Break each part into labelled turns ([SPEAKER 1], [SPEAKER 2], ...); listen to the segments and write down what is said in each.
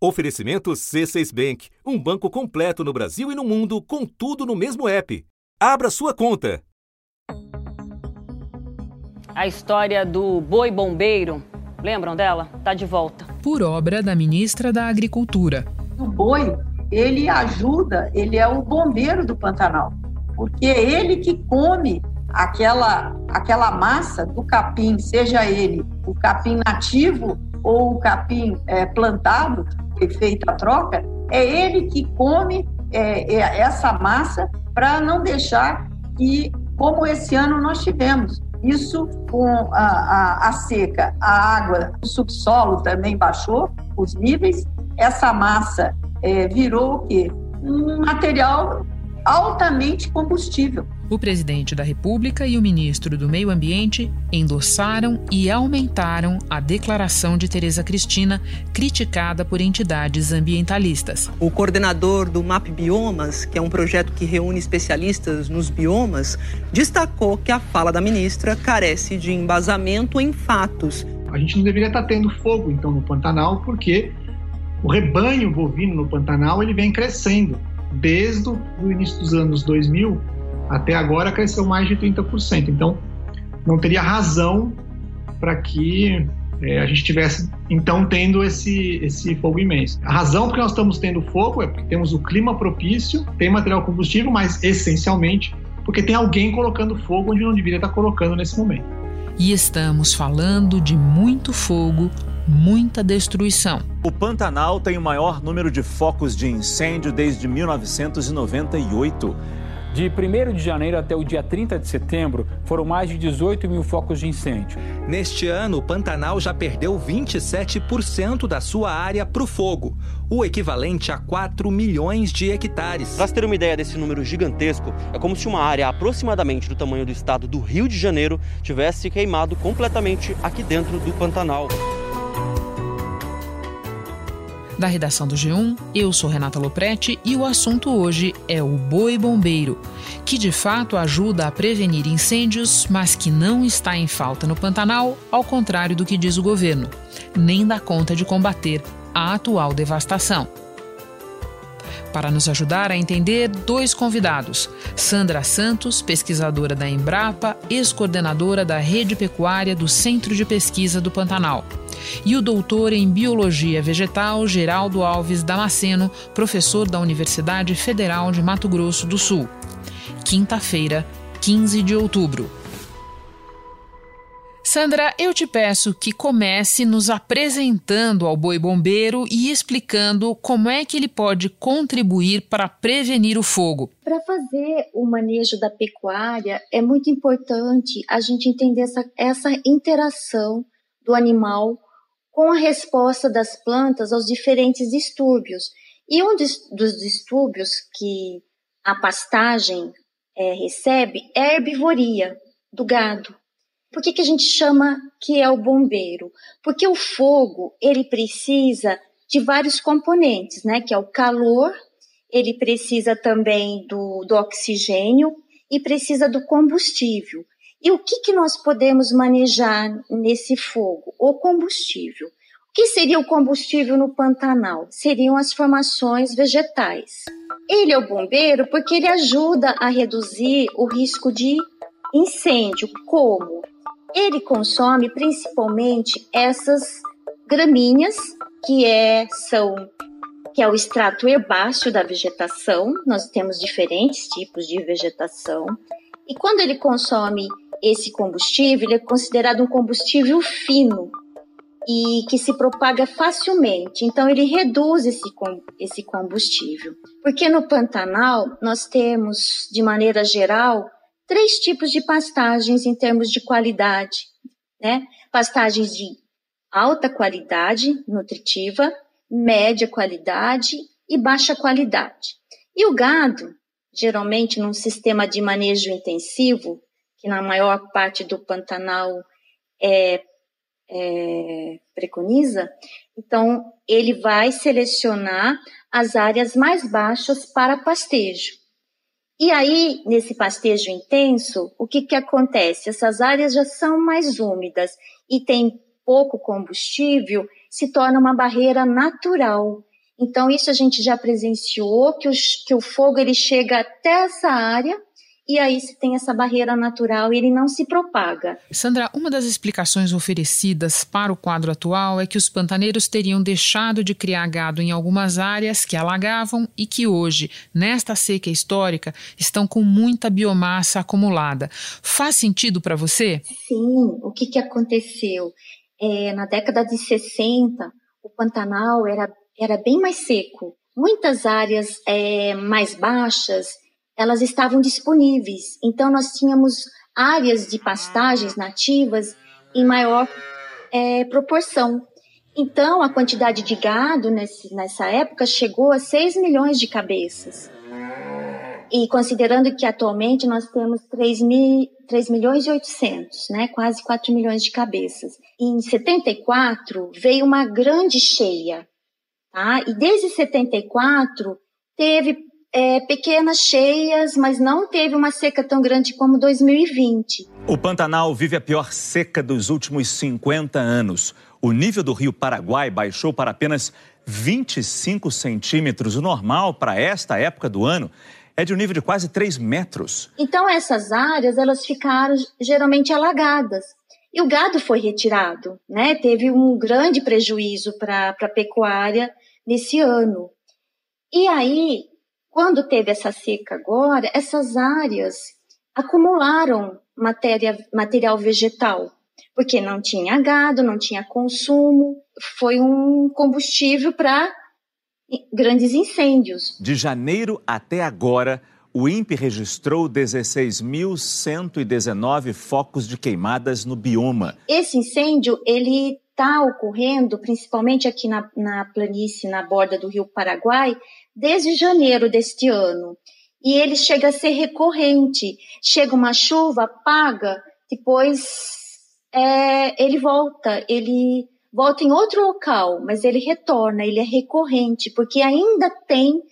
[SPEAKER 1] Oferecimento C6 Bank, um banco completo no Brasil e no mundo, com tudo no mesmo app. Abra sua conta.
[SPEAKER 2] A história do boi bombeiro, lembram dela? Tá de volta.
[SPEAKER 3] Por obra da ministra da Agricultura.
[SPEAKER 4] O boi, ele ajuda, ele é o bombeiro do Pantanal, porque é ele que come aquela aquela massa do capim, seja ele o capim nativo ou o capim é, plantado, foi feita a troca, é ele que come é, é, essa massa para não deixar que, como esse ano nós tivemos, isso com a, a, a, seca, a água, o subsolo também baixou os níveis, essa massa é, virou o quê? Um material altamente combustível.
[SPEAKER 3] O presidente da República e o ministro do Meio Ambiente endossaram e aumentaram a declaração de Tereza Cristina, criticada por entidades ambientalistas.
[SPEAKER 5] O coordenador do MAP Biomas, que é um projeto que reúne especialistas nos biomas, destacou que a fala da ministra carece de embasamento em fatos.
[SPEAKER 6] A gente não deveria estar tendo fogo, então, no Pantanal, porque o rebanho bovino no Pantanal ele vem crescendo desde o início dos anos 2000 até agora cresceu mais de 30%. Então, não teria razão para que é, a gente tivesse então tendo esse, esse fogo imenso. A razão porque nós estamos tendo fogo é porque temos o clima propício, tem material combustível, mas essencialmente porque tem alguém colocando fogo onde não deveria estar colocando nesse momento.
[SPEAKER 3] E estamos falando de muito fogo, muita destruição.
[SPEAKER 7] O Pantanal tem o maior número de focos de incêndio desde 1998.
[SPEAKER 8] De 1 de janeiro até o dia 30 de setembro, foram mais de 18 mil focos de incêndio.
[SPEAKER 9] Neste ano, o Pantanal já perdeu 27% da sua área para o fogo, o equivalente a 4 milhões de hectares.
[SPEAKER 10] Para ter uma ideia desse número gigantesco, é como se uma área aproximadamente do tamanho do estado do Rio de Janeiro tivesse queimado completamente aqui dentro do Pantanal.
[SPEAKER 3] Da redação do G1, eu sou Renata Loprete e o assunto hoje é o boi bombeiro, que de fato ajuda a prevenir incêndios, mas que não está em falta no Pantanal, ao contrário do que diz o governo, nem dá conta de combater a atual devastação. Para nos ajudar a entender, dois convidados: Sandra Santos, pesquisadora da Embrapa, ex-coordenadora da Rede Pecuária do Centro de Pesquisa do Pantanal, e o doutor em Biologia Vegetal Geraldo Alves Damasceno, professor da Universidade Federal de Mato Grosso do Sul. Quinta-feira, 15 de outubro. Sandra, eu te peço que comece nos apresentando ao boi bombeiro e explicando como é que ele pode contribuir para prevenir o fogo.
[SPEAKER 11] Para fazer o manejo da pecuária, é muito importante a gente entender essa, essa interação do animal com a resposta das plantas aos diferentes distúrbios. E um dos distúrbios que a pastagem é, recebe é a herbivoria do gado. Por que, que a gente chama que é o bombeiro? Porque o fogo, ele precisa de vários componentes, né? Que é o calor, ele precisa também do, do oxigênio e precisa do combustível. E o que, que nós podemos manejar nesse fogo? O combustível. O que seria o combustível no Pantanal? Seriam as formações vegetais. Ele é o bombeiro porque ele ajuda a reduzir o risco de incêndio. Como? Ele consome principalmente essas gramíneas, que é, são que é o extrato herbáceo da vegetação. Nós temos diferentes tipos de vegetação. E quando ele consome esse combustível, ele é considerado um combustível fino e que se propaga facilmente. Então ele reduz esse, esse combustível. Porque no Pantanal nós temos, de maneira geral, três tipos de pastagens em termos de qualidade, né? Pastagens de alta qualidade nutritiva, média qualidade e baixa qualidade. E o gado, geralmente num sistema de manejo intensivo, que na maior parte do Pantanal é, é, preconiza, então ele vai selecionar as áreas mais baixas para pastejo. E aí, nesse pastejo intenso, o que, que acontece? Essas áreas já são mais úmidas e tem pouco combustível, se torna uma barreira natural Então, isso a gente já presenciou, que o, que o fogo ele chega até essa área e aí se tem essa barreira natural e ele não se propaga.
[SPEAKER 3] Sandra, uma das explicações oferecidas para o quadro atual é que os pantaneiros teriam deixado de criar gado em algumas áreas que alagavam e que hoje, nesta seca histórica, estão com muita biomassa acumulada. Faz sentido para você?
[SPEAKER 11] Sim. O que, que aconteceu? É, na década de 60, o Pantanal era, era bem mais seco. Muitas áreas é, mais baixas elas estavam disponíveis. Então, nós tínhamos áreas de pastagens nativas em maior é, proporção. Então, a quantidade de gado nesse, nessa época chegou a 6 milhões de cabeças. E considerando que atualmente nós temos 3, mil, 3 milhões e 800, né, quase 4 milhões de cabeças. Em 74 veio uma grande cheia, tá? E desde 74 teve é, pequenas cheias, mas não teve uma seca tão grande como 2020.
[SPEAKER 7] O Pantanal vive a pior seca dos últimos 50 anos. O nível do rio Paraguai baixou para apenas 25 centímetros. O normal para esta época do ano é de um nível de quase 3 metros.
[SPEAKER 11] Então essas áreas elas ficaram geralmente alagadas. E o gado foi retirado, né? Teve um grande prejuízo para a pecuária nesse ano. E aí quando teve essa seca agora, essas áreas acumularam matéria, material vegetal, porque não tinha gado, não tinha consumo, foi um combustível para grandes incêndios.
[SPEAKER 7] De janeiro até agora, o INPE registrou 16.119 focos de queimadas no bioma.
[SPEAKER 11] Esse incêndio, ele está ocorrendo, principalmente aqui na, na planície, na borda do rio Paraguai, desde janeiro deste ano. E ele chega a ser recorrente. Chega uma chuva, apaga, depois é, ele volta, ele volta em outro local, mas ele retorna, ele é recorrente, porque ainda tem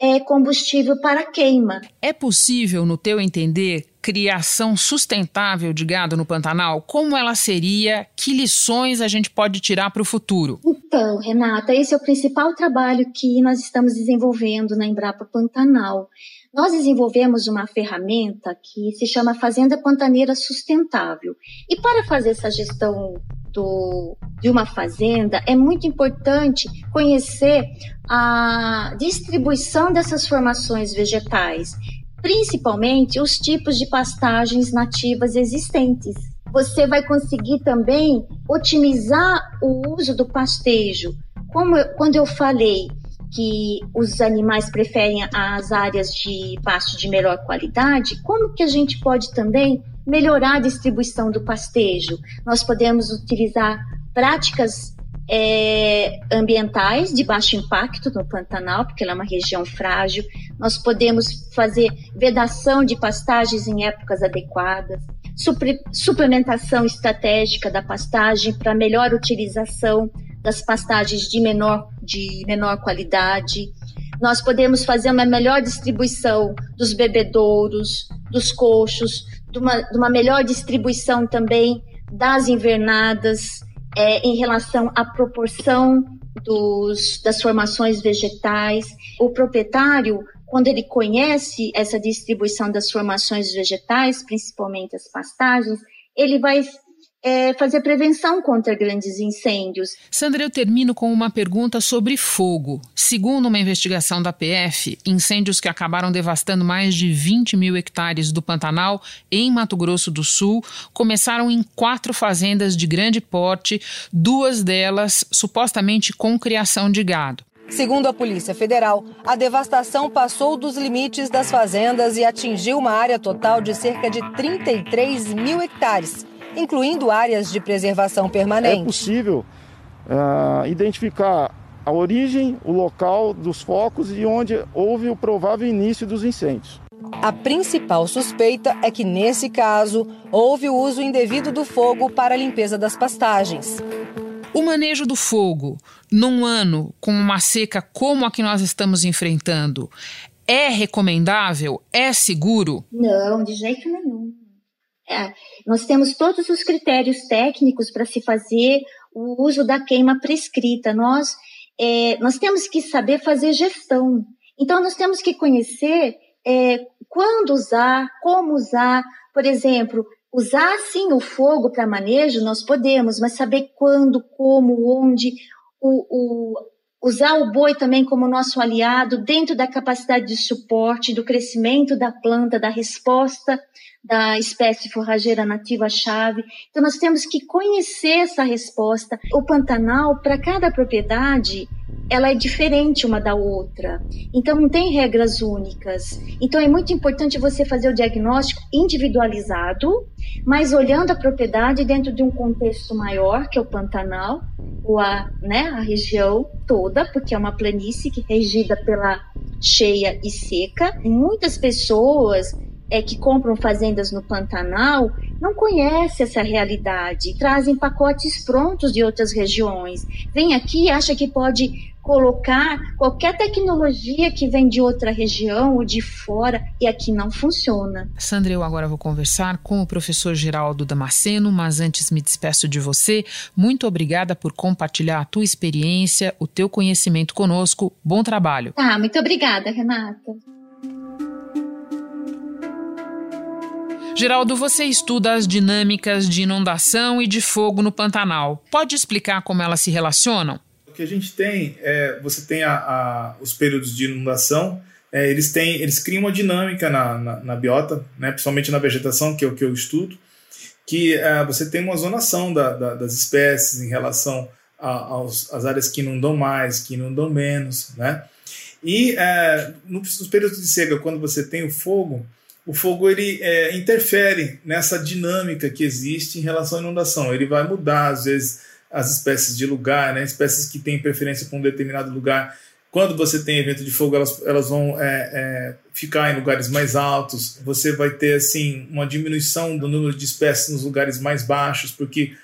[SPEAKER 11] é, combustível para queima.
[SPEAKER 3] É possível, no teu entender, criação sustentável de gado no Pantanal? Como ela seria? Que lições a gente pode tirar para o futuro?
[SPEAKER 11] Então, Renata, esse é o principal trabalho que nós estamos desenvolvendo na Embrapa Pantanal. Nós desenvolvemos uma ferramenta que se chama Fazenda Pantaneira Sustentável. E para fazer essa gestão do, de uma fazenda, é muito importante conhecer a distribuição dessas formações vegetais principalmente os tipos de pastagens nativas existentes. Você vai conseguir também otimizar o uso do pastejo. Como eu, quando eu falei que os animais preferem as áreas de pasto de melhor qualidade, como que a gente pode também melhorar a distribuição do pastejo? Nós podemos utilizar práticas é, ambientais de baixo impacto no Pantanal, porque ela é uma região frágil. Nós podemos fazer vedação de pastagens em épocas adequadas, suplementação estratégica da pastagem para melhor utilização das pastagens de menor, de menor qualidade. Nós podemos fazer uma melhor distribuição dos bebedouros, dos coxos, de uma, de uma melhor distribuição também das invernadas, é, em relação à proporção dos, das formações vegetais. O proprietário, quando ele conhece essa distribuição das formações vegetais, principalmente as pastagens, ele vai é, fazer prevenção contra grandes incêndios.
[SPEAKER 3] Sandra, eu termino com uma pergunta sobre fogo. Segundo uma investigação da PF, incêndios que acabaram devastando mais de 20 mil hectares do Pantanal, em Mato Grosso do Sul, começaram em quatro fazendas de grande porte, duas delas supostamente com criação de gado.
[SPEAKER 12] Segundo a Polícia Federal, a devastação passou dos limites das fazendas e atingiu uma área total de cerca de 33 mil hectares incluindo áreas de preservação permanente.
[SPEAKER 13] É possível uh, identificar a origem, o local dos focos e onde houve o provável início dos incêndios.
[SPEAKER 12] A principal suspeita é que, nesse caso, houve o uso indevido do fogo para a limpeza das pastagens.
[SPEAKER 3] O manejo do fogo, num ano com uma seca como a que nós estamos enfrentando, é recomendável? É seguro?
[SPEAKER 11] Não, de jeito nenhum. É, nós temos todos os critérios técnicos para se fazer o uso da queima prescrita. Nós é, nós temos que saber fazer gestão. Então, nós temos que conhecer é, quando usar, como usar. Por exemplo, usar sim o fogo para manejo, nós podemos, mas saber quando, como, onde. O, o, usar o boi também como nosso aliado dentro da capacidade de suporte, do crescimento da planta, da resposta da espécie forrageira nativa-chave. Então, nós temos que conhecer essa resposta. O Pantanal, para cada propriedade, ela é diferente uma da outra. Então, não tem regras únicas. Então, é muito importante você fazer o diagnóstico individualizado, mas olhando a propriedade dentro de um contexto maior, que é o Pantanal, ou a, né, a região toda, porque é uma planície que é regida pela cheia e seca. Muitas pessoas é, que compram fazendas no Pantanal não conhecem essa realidade, trazem pacotes prontos de outras regiões. Vem aqui e acha que pode colocar qualquer tecnologia que vem de outra região ou de fora e aqui não funciona.
[SPEAKER 3] Sandra, eu agora vou conversar com o professor Geraldo Damasceno, mas antes me despeço de você. Muito obrigada por compartilhar a tua experiência, o teu conhecimento conosco. Bom trabalho.
[SPEAKER 11] Ah, muito obrigada, Renata.
[SPEAKER 3] Geraldo, você estuda as dinâmicas de inundação e de fogo no Pantanal. Pode explicar como elas se relacionam?
[SPEAKER 14] O que a gente tem é, você tem a, a, os períodos de inundação, é, eles têm, eles criam uma dinâmica na, na, na, biota, né, principalmente na vegetação, que é o que eu estudo, que é, você tem uma zonação da, da, das espécies em relação às áreas que inundam mais, que inundam menos, né? E é, nos períodos de seca, quando você tem o fogo, o fogo ele é, interfere nessa dinâmica que existe em relação à inundação. Ele vai mudar, às vezes, as espécies de lugar, né? espécies que têm preferência por um determinado lugar. Quando você tem evento de fogo, elas, elas vão é, é, ficar em lugares mais altos. Você vai ter assim uma diminuição do número de espécies nos lugares mais baixos, porque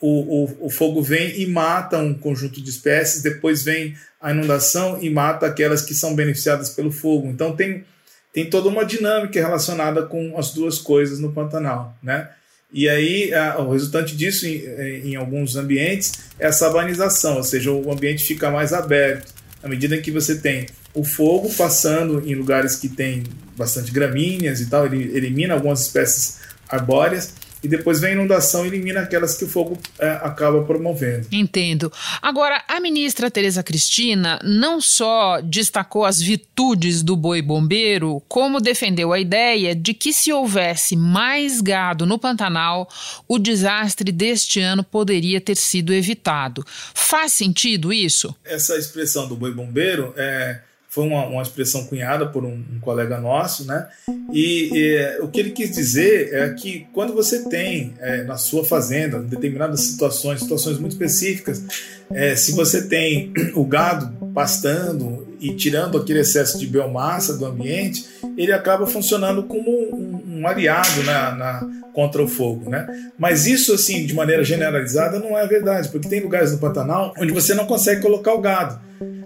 [SPEAKER 14] o, o, o fogo vem e mata um conjunto de espécies, depois vem a inundação e mata aquelas que são beneficiadas pelo fogo. Então tem tem toda uma dinâmica relacionada com as duas coisas no Pantanal, né? E aí, a, o resultante disso, em, em, alguns ambientes, é a sabanização, ou seja, o ambiente fica mais aberto. À medida que você tem o fogo passando em lugares que tem bastante gramíneas e tal, ele elimina algumas espécies arbóreas, e depois vem a inundação e elimina aquelas que o fogo é, acaba promovendo.
[SPEAKER 3] Entendo. Agora, a ministra Tereza Cristina não só destacou as virtudes do boi bombeiro, como defendeu a ideia de que se houvesse mais gado no Pantanal, o desastre deste ano poderia ter sido evitado. Faz sentido isso?
[SPEAKER 14] Essa expressão do boi bombeiro é foi uma, uma expressão cunhada por um, um colega nosso, né? E, o que ele quis dizer é que quando você tem é, na sua fazenda, em determinadas situações, situações muito específicas, é, se você tem o gado pastando e tirando aquele excesso de biomassa do ambiente, ele acaba funcionando como um, um aliado na, na, contra o fogo, né? Mas isso, assim, de maneira generalizada, não é verdade, porque tem lugares no Pantanal onde você não consegue colocar o gado.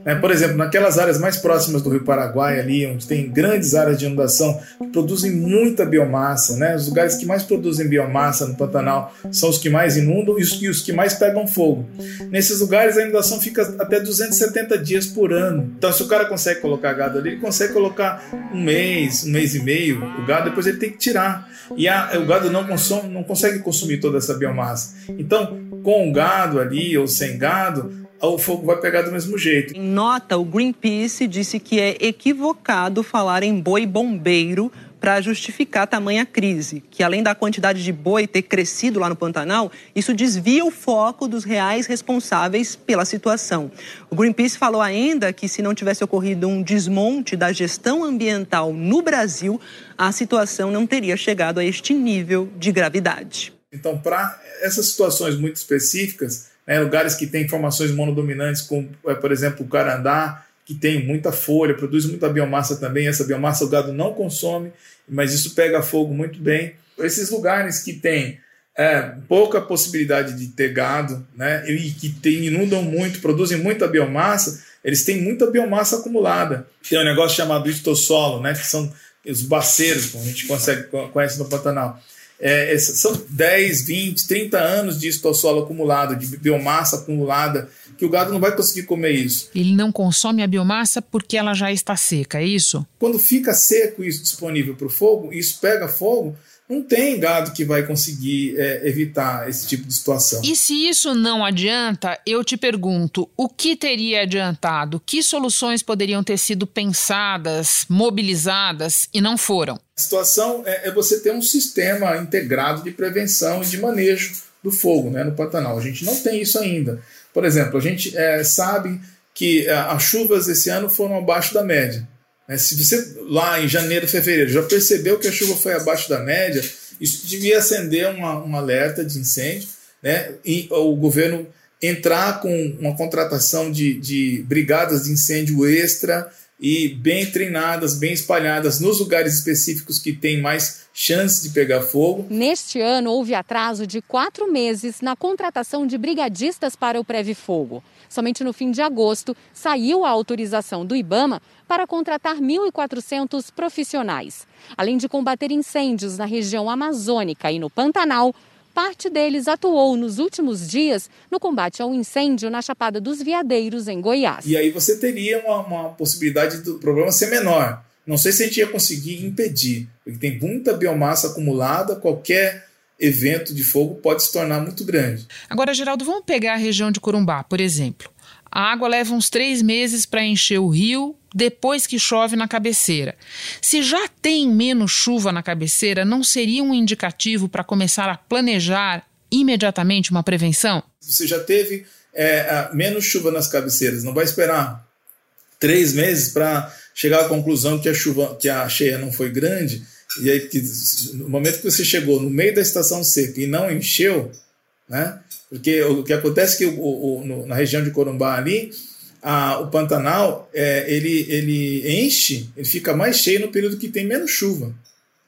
[SPEAKER 14] Né? Por exemplo, naquelas áreas mais próximas do Rio Paraguai, ali, onde tem grandes áreas de inundação que produzem muita biomassa, né? os lugares que mais produzem biomassa no Pantanal são os que mais inundam e os, e os que mais pegam fogo. Nesses lugares, a inundação fica até 270 dias por ano. Então, se o cara consegue colocar gado ali, ele consegue colocar um mês, um mês e meio o gado, depois ele tem que tirar. E a, o gado não, consome, não consegue consumir toda essa biomassa. Então, com o gado ali ou sem gado, o fogo vai pegar do mesmo jeito.
[SPEAKER 5] Em nota, o Greenpeace disse que é equivocado falar em boi bombeiro para justificar tamanha crise, que além da quantidade de boi ter crescido lá no Pantanal, isso desvia o foco dos reais responsáveis pela situação. O Greenpeace falou ainda que se não tivesse ocorrido um desmonte da gestão ambiental no Brasil, a situação não teria chegado a este nível de gravidade.
[SPEAKER 14] Então, para essas situações muito específicas, né, lugares que têm formações monodominantes, como, é, por exemplo, o carandá, que tem muita folha, produz muita biomassa também. Essa biomassa o gado não consome, mas isso pega fogo muito bem. Esses lugares que têm é, pouca possibilidade de ter gado né, e que tem, inundam muito, produzem muita biomassa, eles têm muita biomassa acumulada. Tem um negócio chamado histossolo, né, que são os baceiros, como a gente consegue, conhece no Pantanal é, são 10, 20, 30 anos de estossolo acumulado, de biomassa acumulada, que o gado não vai conseguir comer isso.
[SPEAKER 3] Ele não consome a biomassa porque ela já está seca, é isso?
[SPEAKER 14] Quando fica seco isso disponível para o fogo, isso pega fogo, não tem gado que vai conseguir é, evitar esse tipo de situação.
[SPEAKER 3] E se isso não adianta, eu te pergunto: o que teria adiantado? Que soluções poderiam ter sido pensadas, mobilizadas e não foram?
[SPEAKER 14] A situação é, é você ter um sistema integrado de prevenção e de manejo do fogo né, no Pantanal. A gente não tem isso ainda. Por exemplo, a gente é, sabe que é, as chuvas esse ano foram abaixo da média. Né? Se você lá em janeiro, fevereiro já percebeu que a chuva foi abaixo da média, isso devia acender uma, um alerta de incêndio, né? E o governo entrar com uma contratação de, de brigadas de incêndio extra e bem treinadas, bem espalhadas nos lugares específicos que tem mais chance de pegar fogo.
[SPEAKER 15] Neste ano, houve atraso de quatro meses na contratação de brigadistas para o Preve Fogo. Somente no fim de agosto saiu a autorização do Ibama para contratar 1.400 profissionais. Além de combater incêndios na região amazônica e no Pantanal, Parte deles atuou nos últimos dias no combate ao incêndio na Chapada dos Veadeiros, em Goiás.
[SPEAKER 14] E aí você teria uma, uma possibilidade do problema ser menor. Não sei se a gente ia conseguir impedir, porque tem muita biomassa acumulada, qualquer evento de fogo pode se tornar muito grande.
[SPEAKER 3] Agora, Geraldo, vamos pegar a região de Corumbá, por exemplo. A água leva uns três meses para encher o rio depois que chove na cabeceira. Se já tem menos chuva na cabeceira, não seria um indicativo para começar a planejar imediatamente uma prevenção?
[SPEAKER 14] Você já teve é, menos chuva nas cabeceiras, não vai esperar três meses para chegar à conclusão que a chuva, que a cheia não foi grande, e aí que, no momento que você chegou no meio da estação seca e não encheu, né? Porque o que acontece é que o, o, no, na região de Corumbá ali, a, o Pantanal é, ele, ele enche, ele fica mais cheio no período que tem menos chuva.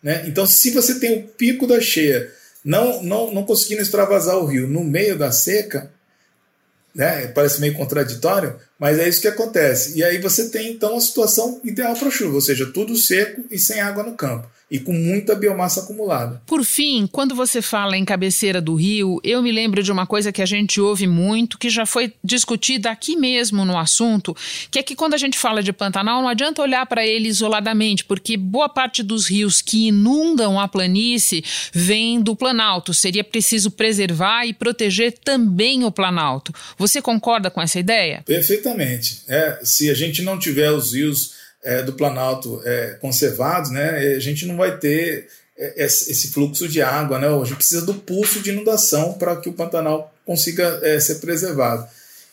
[SPEAKER 14] Né? Então, se você tem o pico da cheia, não, não, não conseguindo extravasar o rio no meio da seca, né? parece meio contraditório, mas é isso que acontece. E aí você tem então a situação ideal para chuva, ou seja, tudo seco e sem água no campo e com muita biomassa acumulada.
[SPEAKER 3] Por fim, quando você fala em cabeceira do rio, eu me lembro de uma coisa que a gente ouve muito, que já foi discutida aqui mesmo no assunto, que é que quando a gente fala de Pantanal, não adianta olhar para ele isoladamente, porque boa parte dos rios que inundam a planície vem do Planalto. Seria preciso preservar e proteger também o Planalto. Você concorda com essa ideia?
[SPEAKER 14] Perfeitamente. É, se a gente não tiver os rios é, do Planalto é, conservados, né, a gente não vai ter é, esse fluxo de água. Né? A gente precisa do pulso de inundação para que o Pantanal consiga é, ser preservado.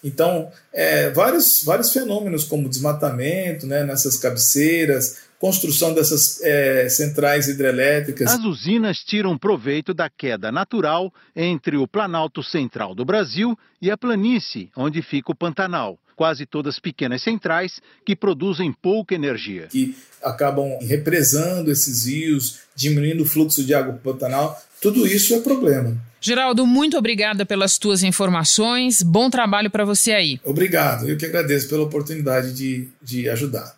[SPEAKER 14] Então, é, vários, vários fenômenos, como desmatamento né, nessas cabeceiras, construção dessas é, centrais hidrelétricas.
[SPEAKER 16] As usinas tiram proveito da queda natural entre o Planalto Central do Brasil e a planície, onde fica o Pantanal quase todas pequenas centrais que produzem pouca energia.
[SPEAKER 14] Que acabam represando esses rios, diminuindo o fluxo de água para o Pantanal. Tudo isso é problema.
[SPEAKER 3] Geraldo, muito obrigada pelas tuas informações. Bom trabalho para você aí.
[SPEAKER 14] Obrigado. Eu que agradeço pela oportunidade de, de ajudar.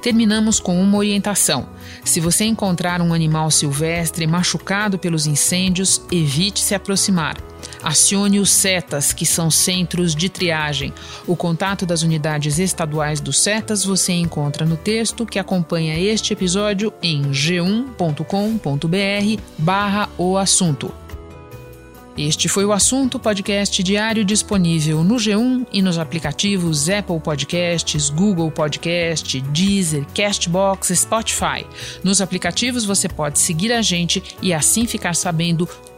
[SPEAKER 3] Terminamos com uma orientação. Se você encontrar um animal silvestre machucado pelos incêndios, evite se aproximar. Acione os CETAS, que são centros de triagem. O contato das unidades estaduais dos CETAS você encontra no texto que acompanha este episódio em g1.com.br barra o assunto. Este foi o assunto podcast diário disponível no G1 e nos aplicativos Apple Podcasts, Google Podcast, Deezer, Castbox, Spotify. Nos aplicativos você pode seguir a gente e assim ficar sabendo